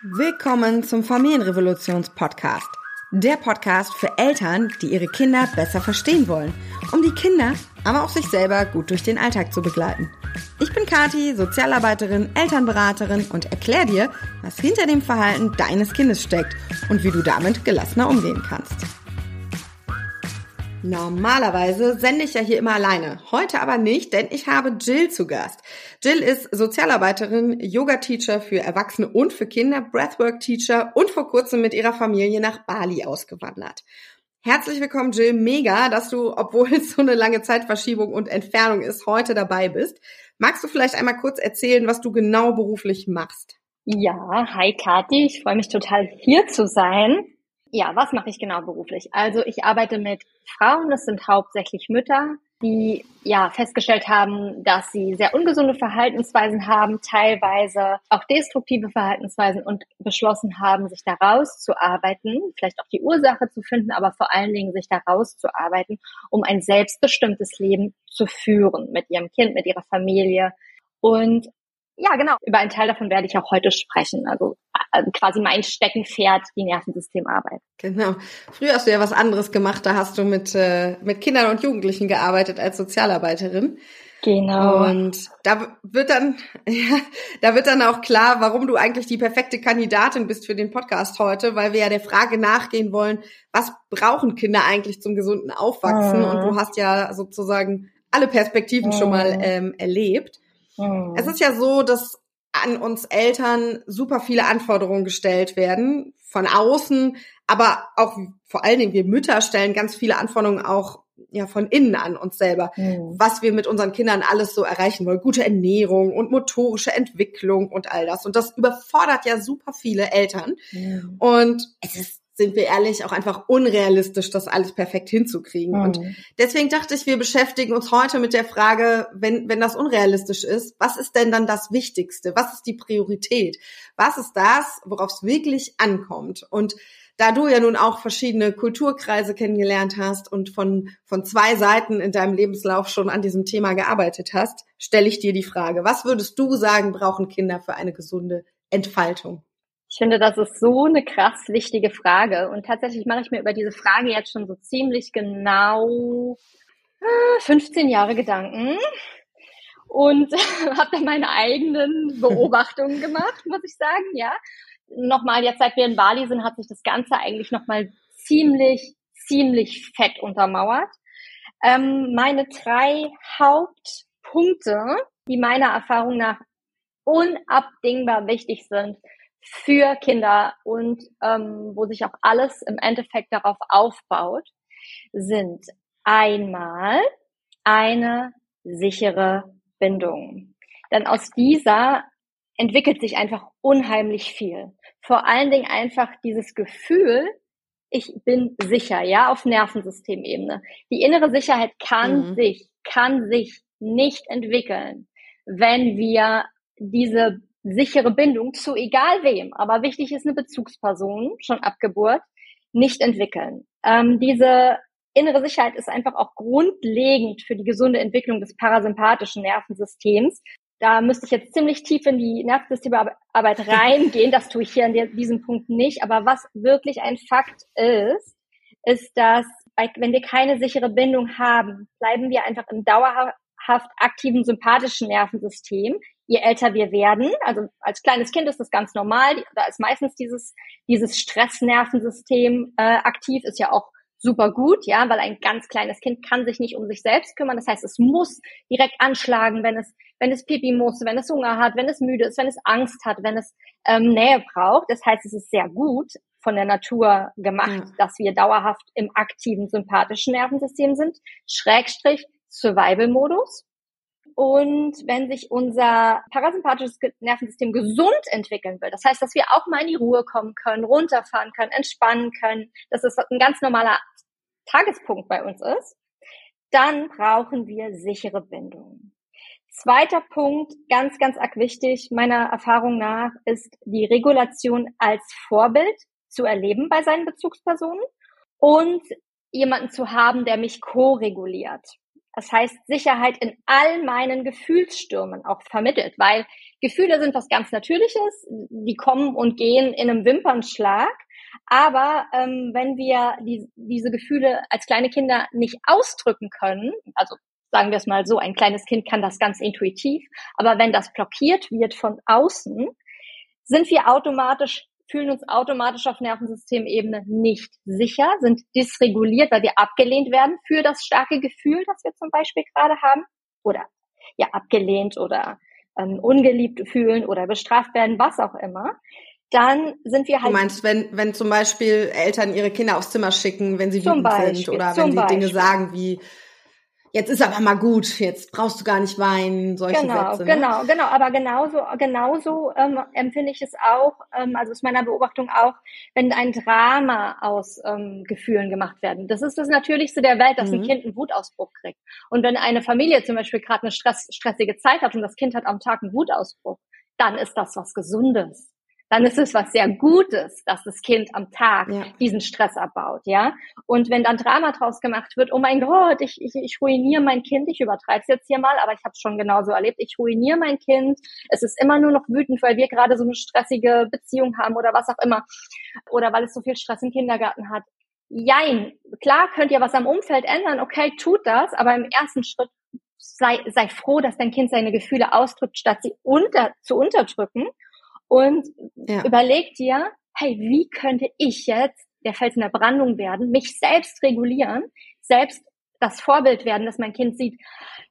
Willkommen zum Familienrevolutions-Podcast. Der Podcast für Eltern, die ihre Kinder besser verstehen wollen, um die Kinder, aber auch sich selber gut durch den Alltag zu begleiten. Ich bin Kati, Sozialarbeiterin, Elternberaterin und erkläre dir, was hinter dem Verhalten deines Kindes steckt und wie du damit gelassener umgehen kannst. Normalerweise sende ich ja hier immer alleine. Heute aber nicht, denn ich habe Jill zu Gast. Jill ist Sozialarbeiterin, Yoga-Teacher für Erwachsene und für Kinder, Breathwork-Teacher und vor kurzem mit ihrer Familie nach Bali ausgewandert. Herzlich willkommen, Jill. Mega, dass du, obwohl es so eine lange Zeitverschiebung und Entfernung ist, heute dabei bist. Magst du vielleicht einmal kurz erzählen, was du genau beruflich machst? Ja, hi Kathi, ich freue mich total hier zu sein. Ja, was mache ich genau beruflich? Also ich arbeite mit Frauen, das sind hauptsächlich Mütter, die ja festgestellt haben, dass sie sehr ungesunde Verhaltensweisen haben, teilweise auch destruktive Verhaltensweisen und beschlossen haben, sich da rauszuarbeiten, vielleicht auch die Ursache zu finden, aber vor allen Dingen sich da rauszuarbeiten, um ein selbstbestimmtes Leben zu führen mit ihrem Kind, mit ihrer Familie. Und ja, genau. Über einen Teil davon werde ich auch heute sprechen. Also quasi mein Steckenpferd, die Nervensystemarbeit. Genau. Früher hast du ja was anderes gemacht. Da hast du mit, äh, mit Kindern und Jugendlichen gearbeitet als Sozialarbeiterin. Genau. Und da wird dann, ja, da wird dann auch klar, warum du eigentlich die perfekte Kandidatin bist für den Podcast heute, weil wir ja der Frage nachgehen wollen, was brauchen Kinder eigentlich zum gesunden Aufwachsen? Mhm. Und du hast ja sozusagen alle Perspektiven mhm. schon mal mhm. ähm, erlebt. Mhm. Es ist ja so, dass an uns Eltern super viele Anforderungen gestellt werden von außen, aber auch vor allen Dingen wir Mütter stellen ganz viele Anforderungen auch ja von innen an uns selber, mhm. was wir mit unseren Kindern alles so erreichen wollen, gute Ernährung und motorische Entwicklung und all das und das überfordert ja super viele Eltern mhm. und es ist sind wir ehrlich, auch einfach unrealistisch, das alles perfekt hinzukriegen. Mhm. Und deswegen dachte ich, wir beschäftigen uns heute mit der Frage, wenn, wenn das unrealistisch ist, was ist denn dann das Wichtigste? Was ist die Priorität? Was ist das, worauf es wirklich ankommt? Und da du ja nun auch verschiedene Kulturkreise kennengelernt hast und von, von zwei Seiten in deinem Lebenslauf schon an diesem Thema gearbeitet hast, stelle ich dir die Frage, was würdest du sagen, brauchen Kinder für eine gesunde Entfaltung? Ich finde, das ist so eine krass wichtige Frage. Und tatsächlich mache ich mir über diese Frage jetzt schon so ziemlich genau 15 äh, Jahre Gedanken und habe da meine eigenen Beobachtungen gemacht, muss ich sagen, ja. Nochmal, jetzt seit wir in Bali sind, hat sich das Ganze eigentlich nochmal ziemlich, ziemlich fett untermauert. Ähm, meine drei Hauptpunkte, die meiner Erfahrung nach unabdingbar wichtig sind, für Kinder und ähm, wo sich auch alles im Endeffekt darauf aufbaut, sind einmal eine sichere Bindung. Denn aus dieser entwickelt sich einfach unheimlich viel. Vor allen Dingen einfach dieses Gefühl, ich bin sicher, ja, auf Nervensystemebene. Die innere Sicherheit kann mhm. sich, kann sich nicht entwickeln, wenn wir diese sichere Bindung zu egal wem, aber wichtig ist eine Bezugsperson, schon ab Geburt, nicht entwickeln. Ähm, diese innere Sicherheit ist einfach auch grundlegend für die gesunde Entwicklung des parasympathischen Nervensystems. Da müsste ich jetzt ziemlich tief in die Nervensystemarbeit reingehen. Das tue ich hier an diesem Punkt nicht. Aber was wirklich ein Fakt ist, ist, dass wenn wir keine sichere Bindung haben, bleiben wir einfach im dauerhaft aktiven sympathischen Nervensystem je älter wir werden, also als kleines Kind ist das ganz normal, da ist meistens dieses, dieses Stressnervensystem äh, aktiv, ist ja auch super gut, ja, weil ein ganz kleines Kind kann sich nicht um sich selbst kümmern. Das heißt, es muss direkt anschlagen, wenn es, wenn es Pipi muss, wenn es Hunger hat, wenn es müde ist, wenn es Angst hat, wenn es ähm, Nähe braucht. Das heißt, es ist sehr gut von der Natur gemacht, ja. dass wir dauerhaft im aktiven sympathischen Nervensystem sind. Schrägstrich Survival-Modus. Und wenn sich unser parasympathisches Nervensystem gesund entwickeln will, das heißt, dass wir auch mal in die Ruhe kommen können, runterfahren können, entspannen können, dass es ein ganz normaler Tagespunkt bei uns ist, dann brauchen wir sichere Bindungen. Zweiter Punkt, ganz, ganz arg wichtig, meiner Erfahrung nach, ist die Regulation als Vorbild zu erleben bei seinen Bezugspersonen und jemanden zu haben, der mich co-reguliert. Das heißt, Sicherheit in all meinen Gefühlsstürmen auch vermittelt, weil Gefühle sind was ganz Natürliches, die kommen und gehen in einem Wimpernschlag. Aber ähm, wenn wir die, diese Gefühle als kleine Kinder nicht ausdrücken können, also sagen wir es mal so, ein kleines Kind kann das ganz intuitiv, aber wenn das blockiert wird von außen, sind wir automatisch, fühlen uns automatisch auf Nervensystemebene nicht sicher, sind dysreguliert, weil wir abgelehnt werden für das starke Gefühl, das wir zum Beispiel gerade haben, oder ja, abgelehnt oder ähm, ungeliebt fühlen oder bestraft werden, was auch immer dann sind wir halt. Du meinst, wenn, wenn zum Beispiel Eltern ihre Kinder aufs Zimmer schicken, wenn sie wütend sind oder wenn sie Beispiel. Dinge sagen wie, jetzt ist aber mal gut, jetzt brauchst du gar nicht weinen, solche genau, Sätze. Ne? Genau, genau, aber genauso, genauso ähm, empfinde ich es auch, ähm, also aus meiner Beobachtung auch, wenn ein Drama aus ähm, Gefühlen gemacht werden. Das ist das Natürlichste der Welt, dass mhm. ein Kind einen Wutausbruch kriegt. Und wenn eine Familie zum Beispiel gerade eine Stress, stressige Zeit hat und das Kind hat am Tag einen Wutausbruch, dann ist das was Gesundes dann ist es was sehr Gutes, dass das Kind am Tag ja. diesen Stress abbaut, ja. Und wenn dann Drama draus gemacht wird, oh mein Gott, ich, ich, ich ruiniere mein Kind, ich übertreibe es jetzt hier mal, aber ich habe es schon genauso erlebt, ich ruiniere mein Kind, es ist immer nur noch wütend, weil wir gerade so eine stressige Beziehung haben oder was auch immer, oder weil es so viel Stress im Kindergarten hat. Jein, klar könnt ihr was am Umfeld ändern, okay, tut das, aber im ersten Schritt sei, sei froh, dass dein Kind seine Gefühle ausdrückt, statt sie unter, zu unterdrücken und ja. überleg dir, hey, wie könnte ich jetzt der Fels in der Brandung werden, mich selbst regulieren, selbst das Vorbild werden, dass mein Kind sieht,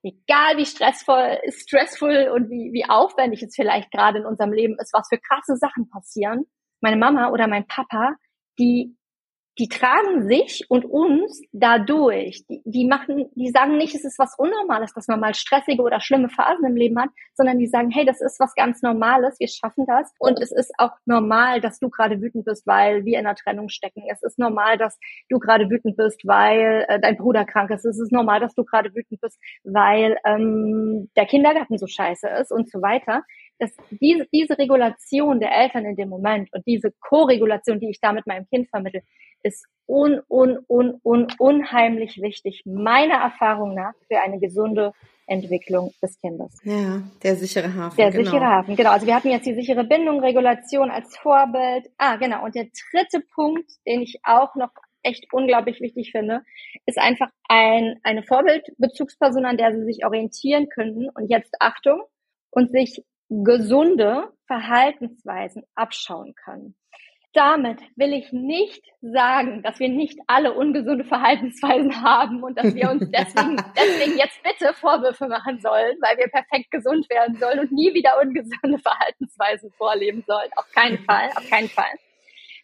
egal wie stressvoll, stressvoll und wie, wie aufwendig es vielleicht gerade in unserem Leben ist, was für krasse Sachen passieren. Meine Mama oder mein Papa, die die tragen sich und uns dadurch. Die, die machen, die sagen nicht, es ist was Unnormales, dass man mal stressige oder schlimme Phasen im Leben hat, sondern die sagen, hey, das ist was ganz Normales, wir schaffen das. Und es ist auch normal, dass du gerade wütend bist, weil wir in einer Trennung stecken. Es ist normal, dass du gerade wütend bist, weil äh, dein Bruder krank ist. Es ist normal, dass du gerade wütend bist, weil ähm, der Kindergarten so scheiße ist und so weiter dass diese, diese Regulation der Eltern in dem Moment und diese Co-Regulation, die ich da mit meinem Kind vermittle, ist un, un, un, un, unheimlich wichtig, meiner Erfahrung nach, für eine gesunde Entwicklung des Kindes. Ja, der sichere Hafen. Der genau. sichere Hafen, genau. Also wir hatten jetzt die sichere Bindung, Regulation als Vorbild. Ah, genau. Und der dritte Punkt, den ich auch noch echt unglaublich wichtig finde, ist einfach ein, eine Vorbildbezugsperson, an der sie sich orientieren können. Und jetzt Achtung, und sich gesunde Verhaltensweisen abschauen können. Damit will ich nicht sagen, dass wir nicht alle ungesunde Verhaltensweisen haben und dass wir uns deswegen, deswegen jetzt bitte Vorwürfe machen sollen, weil wir perfekt gesund werden sollen und nie wieder ungesunde Verhaltensweisen vorleben sollen. Auf keinen Fall, auf keinen Fall.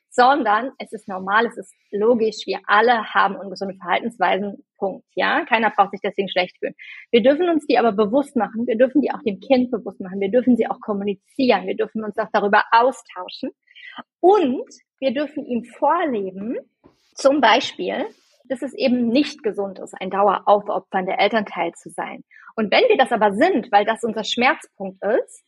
Sondern es ist normal, es ist logisch, wir alle haben ungesunde Verhaltensweisen, Punkt, ja. Keiner braucht sich deswegen schlecht fühlen. Wir dürfen uns die aber bewusst machen, wir dürfen die auch dem Kind bewusst machen, wir dürfen sie auch kommunizieren, wir dürfen uns auch darüber austauschen und wir dürfen ihm vorleben, zum Beispiel, dass es eben nicht gesund ist, ein daueraufopfernder Elternteil zu sein. Und wenn wir das aber sind, weil das unser Schmerzpunkt ist,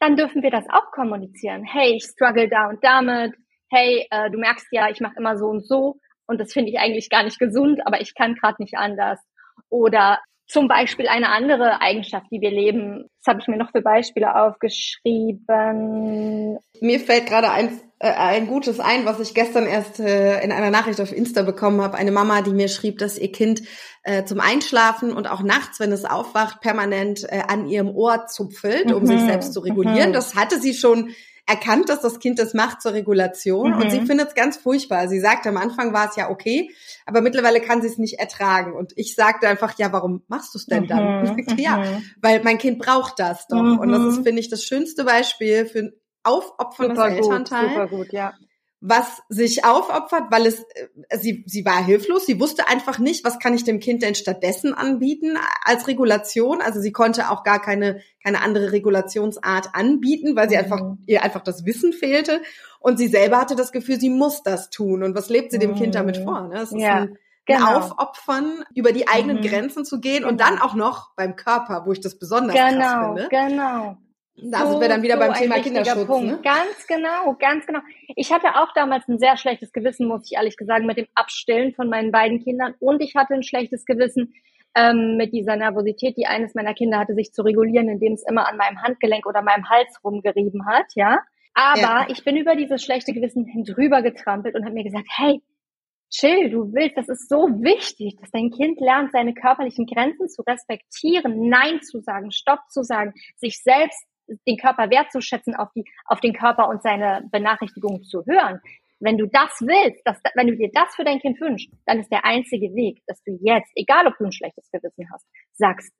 dann dürfen wir das auch kommunizieren. Hey, ich struggle da und damit hey, äh, du merkst ja, ich mache immer so und so und das finde ich eigentlich gar nicht gesund, aber ich kann gerade nicht anders. Oder zum Beispiel eine andere Eigenschaft, die wir leben. Das habe ich mir noch für Beispiele aufgeschrieben. Mir fällt gerade ein, äh, ein Gutes ein, was ich gestern erst äh, in einer Nachricht auf Insta bekommen habe. Eine Mama, die mir schrieb, dass ihr Kind äh, zum Einschlafen und auch nachts, wenn es aufwacht, permanent äh, an ihrem Ohr zupfelt, um mhm. sich selbst zu regulieren. Mhm. Das hatte sie schon erkannt, dass das Kind das macht zur Regulation mhm. und sie mhm. findet es ganz furchtbar. Sie sagt, am Anfang war es ja okay, aber mittlerweile kann sie es nicht ertragen. Und ich sagte einfach, ja, warum machst du es denn dann? Mhm. ja, mhm. weil mein Kind braucht das doch. Und das ist, mhm. finde ich, das schönste Beispiel für ein aufopferndes super Elternteil. Gut, super gut, ja was sich aufopfert, weil es äh, sie sie war hilflos, sie wusste einfach nicht, was kann ich dem Kind denn stattdessen anbieten als Regulation, also sie konnte auch gar keine keine andere Regulationsart anbieten, weil sie mhm. einfach ihr einfach das Wissen fehlte und sie selber hatte das Gefühl, sie muss das tun und was lebt sie dem mhm. Kind damit mhm. vor, ne? Das ist ja. ein, Genau. Aufopfern, über die eigenen mhm. Grenzen zu gehen und dann auch noch beim Körper, wo ich das besonders genau, krass finde. Genau, genau. Da sind wir dann wieder so beim Thema Kinderschutz. Punkt. Ne? Ganz genau, ganz genau. Ich hatte auch damals ein sehr schlechtes Gewissen, muss ich ehrlich gesagt, mit dem Abstillen von meinen beiden Kindern. Und ich hatte ein schlechtes Gewissen, ähm, mit dieser Nervosität, die eines meiner Kinder hatte, sich zu regulieren, indem es immer an meinem Handgelenk oder meinem Hals rumgerieben hat, ja. Aber ja. ich bin über dieses schlechte Gewissen drüber getrampelt und habe mir gesagt, hey, chill, du willst, das ist so wichtig, dass dein Kind lernt, seine körperlichen Grenzen zu respektieren, Nein zu sagen, Stopp zu sagen, sich selbst den Körper wertzuschätzen, auf die, auf den Körper und seine Benachrichtigungen zu hören. Wenn du das willst, dass, wenn du dir das für dein Kind wünschst, dann ist der einzige Weg, dass du jetzt, egal ob du ein schlechtes Gewissen hast, sagst,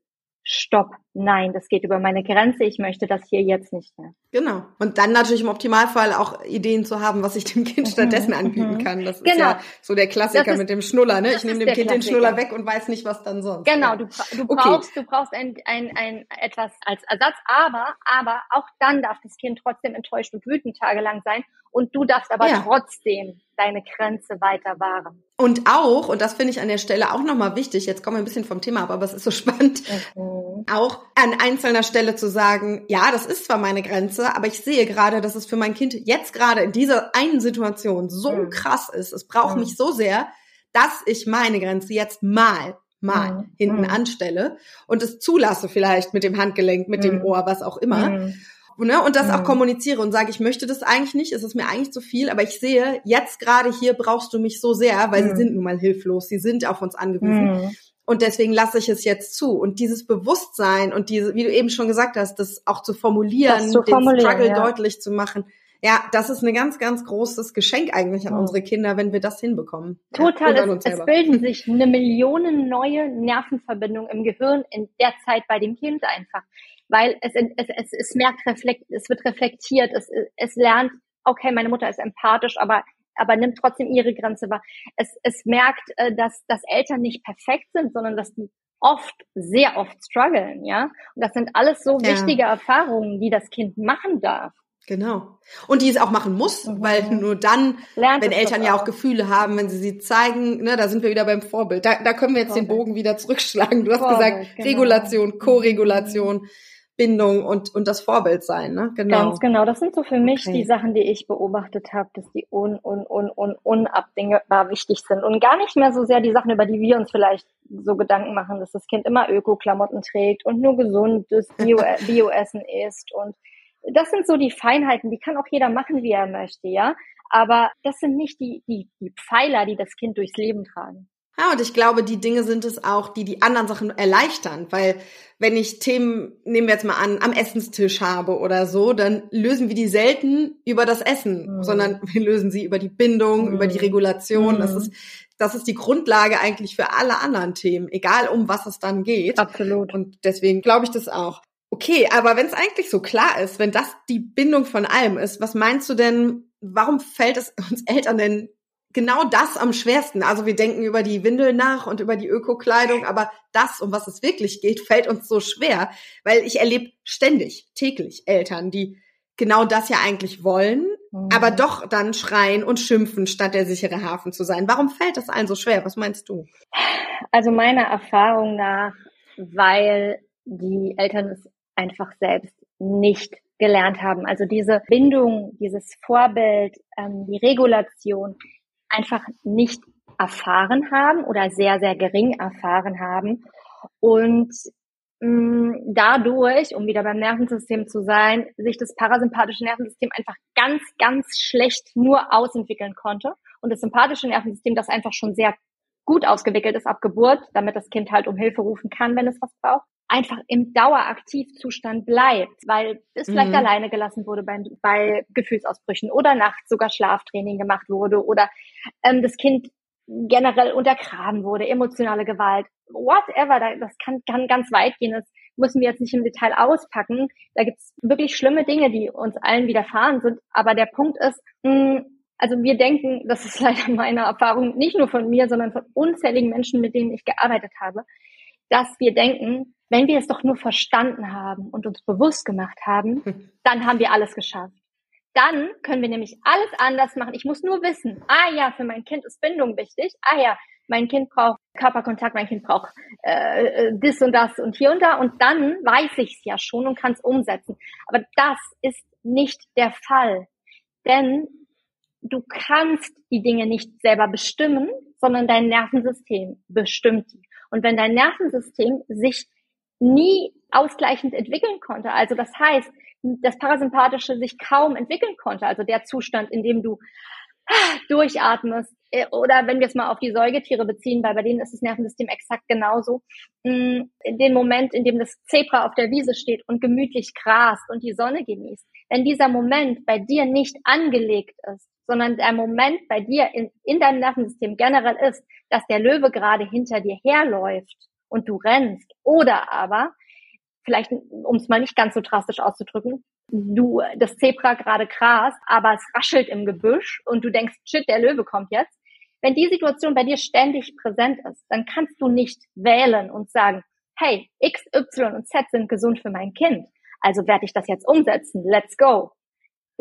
Stopp, nein, das geht über meine Grenze, ich möchte das hier jetzt nicht mehr. Genau. Und dann natürlich im Optimalfall auch Ideen zu haben, was ich dem Kind mhm. stattdessen anbieten mhm. kann. Das ist genau. ja so der Klassiker ist, mit dem Schnuller, ne? Ich nehme dem Kind Klassiker. den Schnuller weg und weiß nicht, was dann sonst. Genau, du, du okay. brauchst, du brauchst ein, ein, ein etwas als Ersatz, aber, aber auch dann darf das Kind trotzdem enttäuscht und wütend tagelang sein und du darfst aber ja. trotzdem deine Grenze weiter wahren. Und auch, und das finde ich an der Stelle auch nochmal wichtig, jetzt kommen wir ein bisschen vom Thema ab, aber es ist so spannend, mhm. auch an einzelner Stelle zu sagen, ja, das ist zwar meine Grenze, aber ich sehe gerade, dass es für mein Kind jetzt gerade in dieser einen Situation so mhm. krass ist. Es braucht mhm. mich so sehr, dass ich meine Grenze jetzt mal mal mhm. hinten mhm. anstelle und es zulasse vielleicht mit dem Handgelenk, mit dem mhm. Ohr, was auch immer ne, und das mhm. auch kommuniziere und sage, ich möchte das eigentlich nicht, es ist mir eigentlich zu viel, aber ich sehe, jetzt gerade hier brauchst du mich so sehr, weil mhm. sie sind nun mal hilflos, sie sind auf uns angewiesen. Mhm. Und deswegen lasse ich es jetzt zu. Und dieses Bewusstsein und diese, wie du eben schon gesagt hast, das auch zu formulieren, zu den Struggle ja. deutlich zu machen, ja, das ist ein ganz, ganz großes Geschenk eigentlich an unsere Kinder, wenn wir das hinbekommen. Total. Ja, es, es, bilden sich eine Million neue Nervenverbindungen im Gehirn in der Zeit bei dem Kind einfach weil es, es, es, es merkt, reflekt, es wird reflektiert, es, es lernt, okay, meine Mutter ist empathisch, aber aber nimmt trotzdem ihre Grenze wahr. Es, es merkt, äh, dass, dass Eltern nicht perfekt sind, sondern dass die oft, sehr oft strugglen, ja. Und das sind alles so ja. wichtige Erfahrungen, die das Kind machen darf. Genau. Und die es auch machen muss, mhm. weil nur dann, Lernt wenn Eltern ja auch Gefühle haben, wenn sie sie zeigen, ne, da sind wir wieder beim Vorbild. Da, da können wir jetzt Vorbild. den Bogen wieder zurückschlagen. Du hast Vorbild, gesagt, genau. Regulation, Koregulation. Bindung und, und das Vorbild sein, ne? Genau. Ganz genau. Das sind so für mich okay. die Sachen, die ich beobachtet habe, dass die un, un, un, un, unabdingbar wichtig sind. Und gar nicht mehr so sehr die Sachen, über die wir uns vielleicht so Gedanken machen, dass das Kind immer Öko-Klamotten trägt und nur gesundes Bio-Essen Bio isst. Und das sind so die Feinheiten, die kann auch jeder machen, wie er möchte, ja. Aber das sind nicht die, die, die Pfeiler, die das Kind durchs Leben tragen. Ja, und ich glaube, die Dinge sind es auch, die die anderen Sachen erleichtern, weil wenn ich Themen, nehmen wir jetzt mal an, am Essenstisch habe oder so, dann lösen wir die selten über das Essen, mhm. sondern wir lösen sie über die Bindung, mhm. über die Regulation. Mhm. Das ist, das ist die Grundlage eigentlich für alle anderen Themen, egal um was es dann geht. Absolut. Und deswegen glaube ich das auch. Okay, aber wenn es eigentlich so klar ist, wenn das die Bindung von allem ist, was meinst du denn, warum fällt es uns Eltern denn genau das am schwersten. Also wir denken über die Windel nach und über die Ökokleidung, aber das, um was es wirklich geht, fällt uns so schwer, weil ich erlebe ständig, täglich Eltern, die genau das ja eigentlich wollen, mhm. aber doch dann schreien und schimpfen, statt der sichere Hafen zu sein. Warum fällt das allen so schwer? Was meinst du? Also meiner Erfahrung nach, weil die Eltern es einfach selbst nicht gelernt haben. Also diese Bindung, dieses Vorbild, ähm, die Regulation, einfach nicht erfahren haben oder sehr, sehr gering erfahren haben. Und mh, mm, dadurch, um wieder beim Nervensystem zu sein, sich das parasympathische Nervensystem einfach ganz, ganz schlecht nur ausentwickeln konnte. Und das sympathische Nervensystem, das einfach schon sehr gut ausgewickelt ist ab Geburt, damit das Kind halt um Hilfe rufen kann, wenn es was braucht, einfach im Daueraktivzustand bleibt, weil es vielleicht mhm. alleine gelassen wurde bei, bei Gefühlsausbrüchen oder nachts sogar Schlaftraining gemacht wurde oder ähm, das Kind generell untergraben wurde, emotionale Gewalt, whatever, das kann, kann ganz weit gehen. Das müssen wir jetzt nicht im Detail auspacken. Da gibt's wirklich schlimme Dinge, die uns allen widerfahren sind. Aber der Punkt ist, mh, hm, also wir denken, das ist leider meine Erfahrung, nicht nur von mir, sondern von unzähligen Menschen, mit denen ich gearbeitet habe, dass wir denken, wenn wir es doch nur verstanden haben und uns bewusst gemacht haben, dann haben wir alles geschafft. Dann können wir nämlich alles anders machen. Ich muss nur wissen, ah ja, für mein Kind ist Bindung wichtig. Ah ja, mein Kind braucht Körperkontakt, mein Kind braucht äh, äh das und das und hier und da. Und dann weiß ich es ja schon und kann es umsetzen. Aber das ist nicht der Fall. Denn du kannst die Dinge nicht selber bestimmen, sondern dein Nervensystem bestimmt die. Und wenn dein Nervensystem sich nie ausgleichend entwickeln konnte, also das heißt, das Parasympathische sich kaum entwickeln konnte, also der Zustand, in dem du durchatmest, äh, oder wenn wir es mal auf die Säugetiere beziehen, weil bei denen ist das Nervensystem exakt genauso, in den Moment, in dem das Zebra auf der Wiese steht und gemütlich grast und die Sonne genießt, wenn dieser Moment bei dir nicht angelegt ist, sondern der Moment bei dir in, in deinem Nervensystem generell ist, dass der Löwe gerade hinter dir herläuft und du rennst, oder aber, vielleicht um es mal nicht ganz so drastisch auszudrücken, du das Zebra gerade grast, aber es raschelt im Gebüsch und du denkst, shit, der Löwe kommt jetzt. Wenn die Situation bei dir ständig präsent ist, dann kannst du nicht wählen und sagen, hey, X, Y und Z sind gesund für mein Kind. Also werde ich das jetzt umsetzen. Let's go.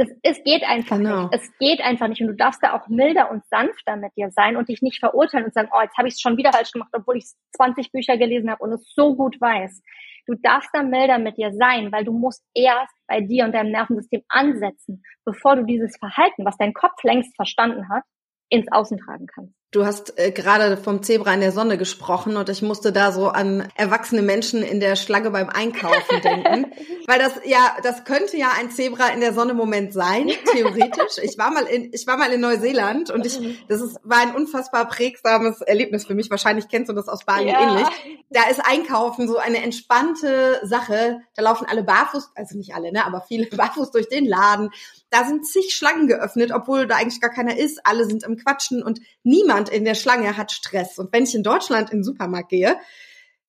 Das, es geht einfach genau. nicht. Es geht einfach nicht. Und du darfst da auch milder und sanfter mit dir sein und dich nicht verurteilen und sagen, oh, jetzt habe ich es schon wieder falsch gemacht, obwohl ich 20 Bücher gelesen habe und es so gut weiß. Du darfst da milder mit dir sein, weil du musst erst bei dir und deinem Nervensystem ansetzen, bevor du dieses Verhalten, was dein Kopf längst verstanden hat, ins Außen tragen kannst. Du hast äh, gerade vom Zebra in der Sonne gesprochen und ich musste da so an erwachsene Menschen in der Schlange beim Einkaufen denken, weil das ja, das könnte ja ein Zebra in der Sonne Moment sein, theoretisch. Ich war mal in, ich war mal in Neuseeland und ich, das ist, war ein unfassbar prägsames Erlebnis für mich. Wahrscheinlich kennst du das aus Bali ja. ähnlich. Da ist Einkaufen so eine entspannte Sache. Da laufen alle barfuß, also nicht alle, ne, aber viele barfuß durch den Laden. Da sind zig Schlangen geöffnet, obwohl da eigentlich gar keiner ist. Alle sind im Quatschen und niemand in der Schlange hat Stress. Und wenn ich in Deutschland in den Supermarkt gehe,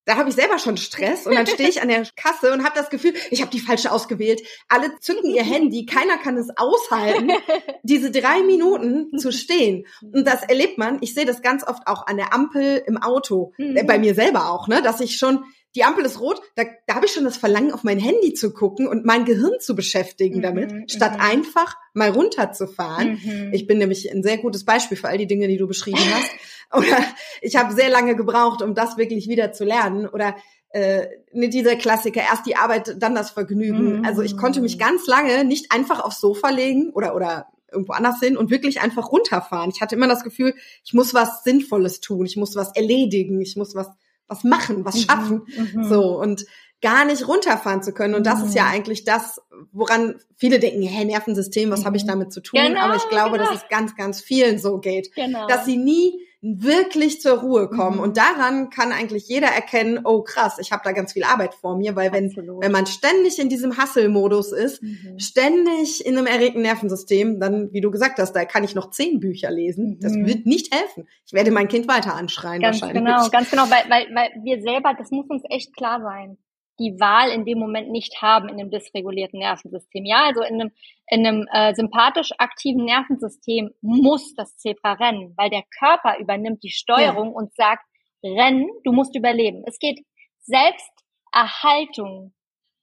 da habe ich selber schon Stress und dann stehe ich an der Kasse und habe das Gefühl, ich habe die falsche ausgewählt. Alle zücken ihr Handy, keiner kann es aushalten, diese drei Minuten zu stehen. Und das erlebt man. Ich sehe das ganz oft auch an der Ampel im Auto, mhm. bei mir selber auch, ne, dass ich schon die Ampel ist rot, da, da habe ich schon das Verlangen, auf mein Handy zu gucken und mein Gehirn zu beschäftigen mhm, damit, mhm, statt einfach mal runterzufahren. Mhm. Ich bin nämlich ein sehr gutes Beispiel für all die Dinge, die du beschrieben hast. Oder ich habe sehr lange gebraucht, um das wirklich wieder zu lernen. Oder äh, dieser Klassiker, erst die Arbeit, dann das Vergnügen. Mhm. Also ich konnte mich ganz lange nicht einfach aufs Sofa legen oder oder irgendwo anders hin und wirklich einfach runterfahren. Ich hatte immer das Gefühl, ich muss was Sinnvolles tun, ich muss was erledigen, ich muss was was machen, was mhm, schaffen. Mhm. So und gar nicht runterfahren zu können. Und das mhm. ist ja mhm. eigentlich das, woran viele denken, hä, Nervensystem, was mhm. habe ich damit zu tun? Genau, Aber ich glaube, genau. dass es ganz, ganz vielen so geht, genau. dass sie nie wirklich zur Ruhe kommen. Mhm. Und daran kann eigentlich jeder erkennen, oh krass, ich habe da ganz viel Arbeit vor mir, weil wenn, wenn man ständig in diesem Hustle-Modus ist, mhm. ständig in einem erregten Nervensystem, dann, wie du gesagt hast, da kann ich noch zehn Bücher lesen. Mhm. Das wird nicht helfen. Ich werde mein Kind weiter anschreien ganz wahrscheinlich. Genau, ganz genau, weil, weil, weil wir selber, das muss uns echt klar sein die Wahl in dem Moment nicht haben in einem dysregulierten Nervensystem. Ja, also in einem, in einem äh, sympathisch aktiven Nervensystem muss das Zebra rennen, weil der Körper übernimmt die Steuerung ja. und sagt, rennen, du musst überleben. Es geht, Selbsterhaltung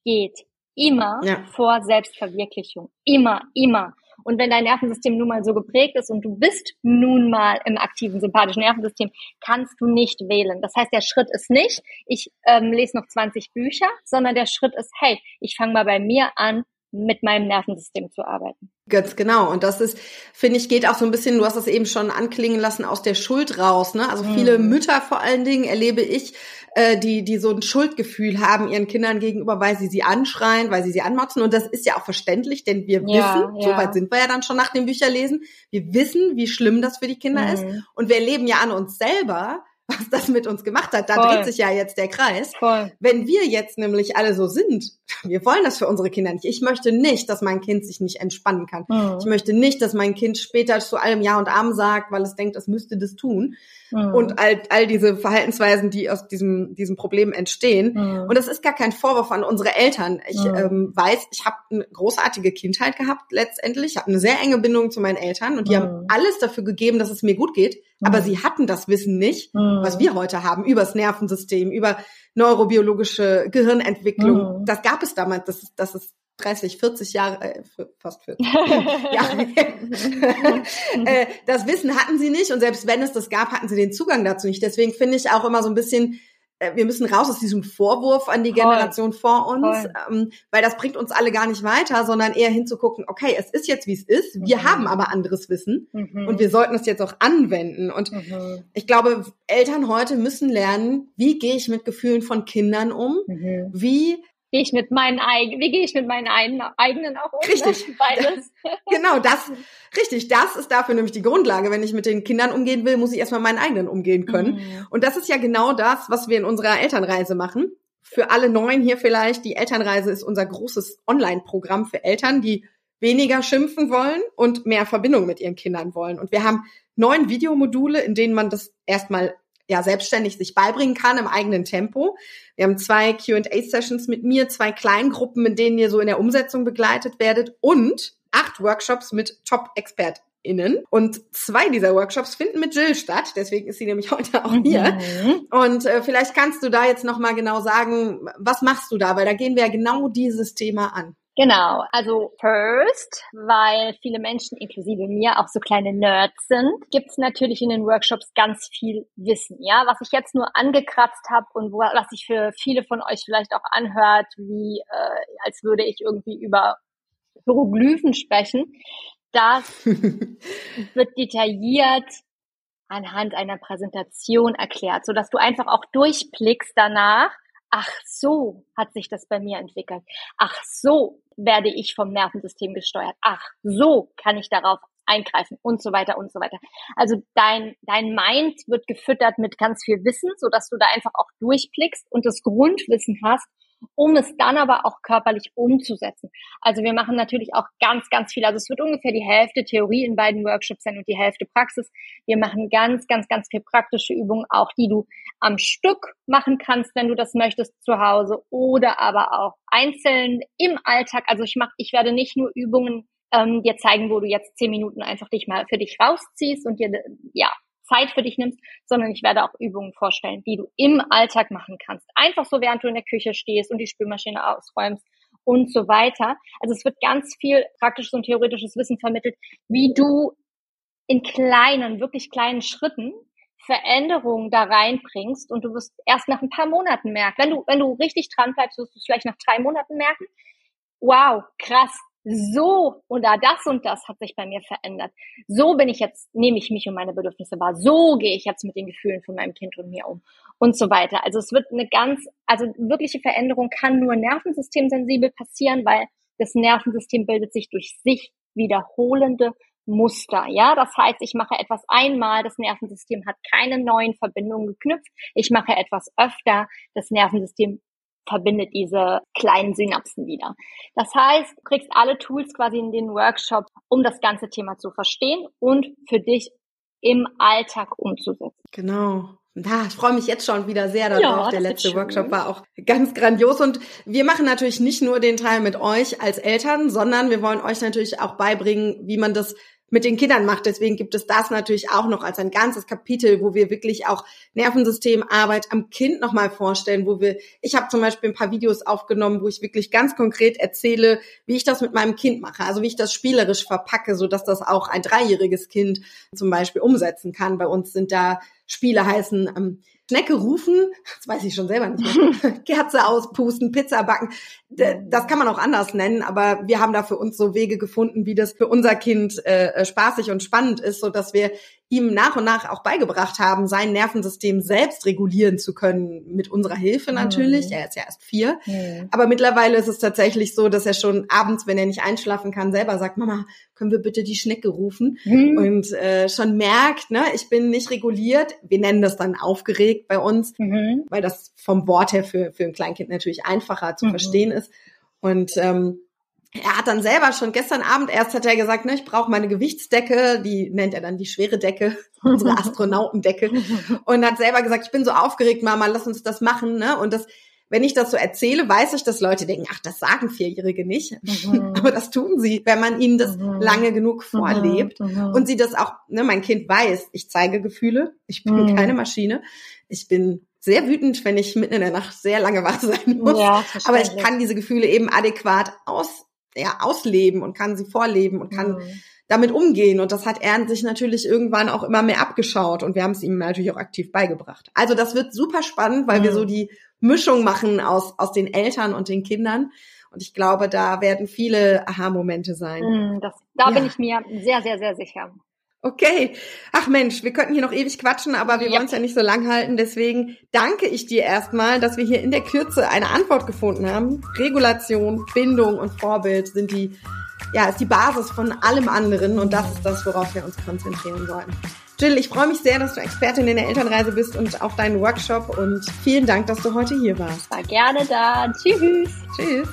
geht immer ja. vor Selbstverwirklichung. Immer, immer. Und wenn dein Nervensystem nun mal so geprägt ist und du bist nun mal im aktiven sympathischen Nervensystem, kannst du nicht wählen. Das heißt, der Schritt ist nicht, ich ähm, lese noch 20 Bücher, sondern der Schritt ist, hey, ich fange mal bei mir an, mit meinem Nervensystem zu arbeiten. Ganz genau. Und das ist, finde ich, geht auch so ein bisschen, du hast es eben schon anklingen lassen, aus der Schuld raus. Ne? Also viele mhm. Mütter vor allen Dingen erlebe ich, äh, die, die so ein Schuldgefühl haben ihren Kindern gegenüber, weil sie sie anschreien, weil sie sie anmotzen. Und das ist ja auch verständlich, denn wir ja, wissen, ja. so weit sind wir ja dann schon nach dem Bücherlesen, wir wissen, wie schlimm das für die Kinder mhm. ist. Und wir erleben ja an uns selber, was das mit uns gemacht hat. Da Voll. dreht sich ja jetzt der Kreis. Voll. Wenn wir jetzt nämlich alle so sind, wir wollen das für unsere Kinder nicht. Ich möchte nicht, dass mein Kind sich nicht entspannen kann. Mhm. Ich möchte nicht, dass mein Kind später zu allem Ja und Arm sagt, weil es denkt, es müsste das tun. Mhm. Und all, all diese Verhaltensweisen, die aus diesem, diesem Problem entstehen. Mhm. Und das ist gar kein Vorwurf an unsere Eltern. Ich mhm. ähm, weiß, ich habe eine großartige Kindheit gehabt letztendlich. Ich habe eine sehr enge Bindung zu meinen Eltern und die haben mhm. alles dafür gegeben, dass es mir gut geht. Aber mhm. sie hatten das Wissen nicht, was wir heute haben, übers Nervensystem, über neurobiologische Gehirnentwicklung. Das gab es damals. Das ist, das ist 30, 40 Jahre, äh, fast 40 Jahre. äh, das Wissen hatten sie nicht und selbst wenn es das gab, hatten sie den Zugang dazu nicht. Deswegen finde ich auch immer so ein bisschen wir müssen raus aus diesem Vorwurf an die Generation Voll. vor uns, ähm, weil das bringt uns alle gar nicht weiter, sondern eher hinzugucken, okay, es ist jetzt, wie es ist, wir mhm. haben aber anderes Wissen mhm. und wir sollten es jetzt auch anwenden. Und mhm. ich glaube, Eltern heute müssen lernen, wie gehe ich mit Gefühlen von Kindern um, mhm. wie gehe ich mit meinen eigenen, wie gehe ich mit meinen eigenen auch um? Richtig. Ne? Beides. genau, das, richtig. Das ist dafür nämlich die Grundlage. Wenn ich mit den Kindern umgehen will, muss ich erstmal meinen eigenen umgehen können. Mhm. Und das ist ja genau das, was wir in unserer Elternreise machen. Für alle Neuen hier vielleicht, die Elternreise ist unser großes Online-Programm für Eltern, die weniger schimpfen wollen und mehr Verbindung mit ihren Kindern wollen. Und wir haben neun Videomodule, in denen man das erstmal ja selbstständig sich beibringen kann im eigenen Tempo. Wir haben zwei Q&A-Sessions mit mir, zwei Kleingruppen, in denen ihr so in der Umsetzung begleitet werdet und acht Workshops mit Top-ExpertInnen. Und zwei dieser Workshops finden mit Jill statt, deswegen ist sie nämlich heute auch hier. Mhm. Und äh, vielleicht kannst du da jetzt nochmal genau sagen, was machst du da? Weil da gehen wir ja genau dieses Thema an. Genau, also first, weil viele Menschen, inklusive mir, auch so kleine Nerds sind, gibt's natürlich in den Workshops ganz viel Wissen. Ja, was ich jetzt nur angekratzt habe und wo, was sich für viele von euch vielleicht auch anhört, wie äh, als würde ich irgendwie über Hieroglyphen sprechen, das wird detailliert anhand einer Präsentation erklärt, so dass du einfach auch durchblickst danach ach so hat sich das bei mir entwickelt. Ach so werde ich vom Nervensystem gesteuert. Ach so kann ich darauf eingreifen und so weiter und so weiter. Also dein, dein Mind wird gefüttert mit ganz viel Wissen, so dass du da einfach auch durchblickst und das Grundwissen hast, um es dann aber auch körperlich umzusetzen. Also wir machen natürlich auch ganz, ganz viel. Also es wird ungefähr die Hälfte Theorie in beiden Workshops sein und die Hälfte Praxis. Wir machen ganz, ganz, ganz viel praktische Übungen, auch die du am Stück machen kannst, wenn du das möchtest zu Hause oder aber auch einzeln im Alltag. Also ich mache, ich werde nicht nur Übungen ähm, dir zeigen, wo du jetzt zehn Minuten einfach dich mal für dich rausziehst und dir ja Zeit für dich nimmst, sondern ich werde auch Übungen vorstellen, die du im Alltag machen kannst. Einfach so, während du in der Küche stehst und die Spülmaschine ausräumst und so weiter. Also es wird ganz viel praktisches und theoretisches Wissen vermittelt, wie du in kleinen, wirklich kleinen Schritten Veränderungen da reinbringst und du wirst erst nach ein paar Monaten merken. Wenn du, wenn du richtig dran bleibst, wirst du es vielleicht nach drei Monaten merken. Wow, krass, so oder das und das hat sich bei mir verändert. So bin ich jetzt, nehme ich mich und meine Bedürfnisse wahr. So gehe ich jetzt mit den Gefühlen von meinem Kind und mir um und so weiter. Also es wird eine ganz, also wirkliche Veränderung kann nur nervensystemsensibel passieren, weil das Nervensystem bildet sich durch sich wiederholende Muster. Ja, das heißt, ich mache etwas einmal, das Nervensystem hat keine neuen Verbindungen geknüpft. Ich mache etwas öfter, das Nervensystem verbindet diese kleinen Synapsen wieder. Das heißt, du kriegst alle Tools quasi in den Workshop, um das ganze Thema zu verstehen und für dich im Alltag umzusetzen. Genau. Ja, ich freue mich jetzt schon wieder sehr darauf. Ja, Der letzte Workshop war auch ganz grandios. Und wir machen natürlich nicht nur den Teil mit euch als Eltern, sondern wir wollen euch natürlich auch beibringen, wie man das mit den Kindern macht. Deswegen gibt es das natürlich auch noch als ein ganzes Kapitel, wo wir wirklich auch Nervensystemarbeit am Kind nochmal vorstellen, wo wir, ich habe zum Beispiel ein paar Videos aufgenommen, wo ich wirklich ganz konkret erzähle, wie ich das mit meinem Kind mache, also wie ich das spielerisch verpacke, so dass das auch ein dreijähriges Kind zum Beispiel umsetzen kann. Bei uns sind da Spiele heißen ähm, Schnecke rufen, das weiß ich schon selber nicht mehr, Kerze auspusten, Pizza backen, das kann man auch anders nennen, aber wir haben da für uns so Wege gefunden, wie das für unser Kind äh, spaßig und spannend ist, so dass wir ihm nach und nach auch beigebracht haben, sein Nervensystem selbst regulieren zu können, mit unserer Hilfe natürlich. Mhm. Er ist ja erst vier. Mhm. Aber mittlerweile ist es tatsächlich so, dass er schon abends, wenn er nicht einschlafen kann, selber sagt, Mama, können wir bitte die Schnecke rufen? Mhm. Und äh, schon merkt, ne, ich bin nicht reguliert. Wir nennen das dann aufgeregt bei uns, mhm. weil das vom Wort her für, für ein Kleinkind natürlich einfacher zu mhm. verstehen ist. Und ähm, er hat dann selber schon gestern Abend erst hat er gesagt, ne, ich brauche meine Gewichtsdecke, die nennt er dann die schwere Decke, unsere Astronautendecke und hat selber gesagt, ich bin so aufgeregt, Mama, lass uns das machen, ne? Und das wenn ich das so erzähle, weiß ich, dass Leute denken, ach, das sagen Vierjährige nicht. Mhm. Aber das tun sie, wenn man ihnen das mhm. lange genug mhm. vorlebt. Mhm. Und sie das auch, ne, mein Kind weiß, ich zeige Gefühle, ich bin mhm. keine Maschine. Ich bin sehr wütend, wenn ich mitten in der Nacht sehr lange wach sein muss. Ja, Aber ich kann diese Gefühle eben adäquat aus, ja, ausleben und kann sie vorleben und kann mhm. damit umgehen. Und das hat er sich natürlich irgendwann auch immer mehr abgeschaut und wir haben es ihm natürlich auch aktiv beigebracht. Also das wird super spannend, weil mhm. wir so die Mischung machen aus, aus den Eltern und den Kindern. Und ich glaube, da werden viele Aha-Momente sein. Mhm, das, da ja. bin ich mir sehr, sehr, sehr sicher. Okay. Ach Mensch, wir könnten hier noch ewig quatschen, aber wir ja. wollen es ja nicht so lang halten. Deswegen danke ich dir erstmal, dass wir hier in der Kürze eine Antwort gefunden haben. Regulation, Bindung und Vorbild sind die, ja, ist die Basis von allem anderen und das ist das, worauf wir uns konzentrieren sollten. Jill, ich freue mich sehr, dass du Expertin in der Elternreise bist und auf deinen Workshop und vielen Dank, dass du heute hier warst. War gerne da. Tschüss. Tschüss.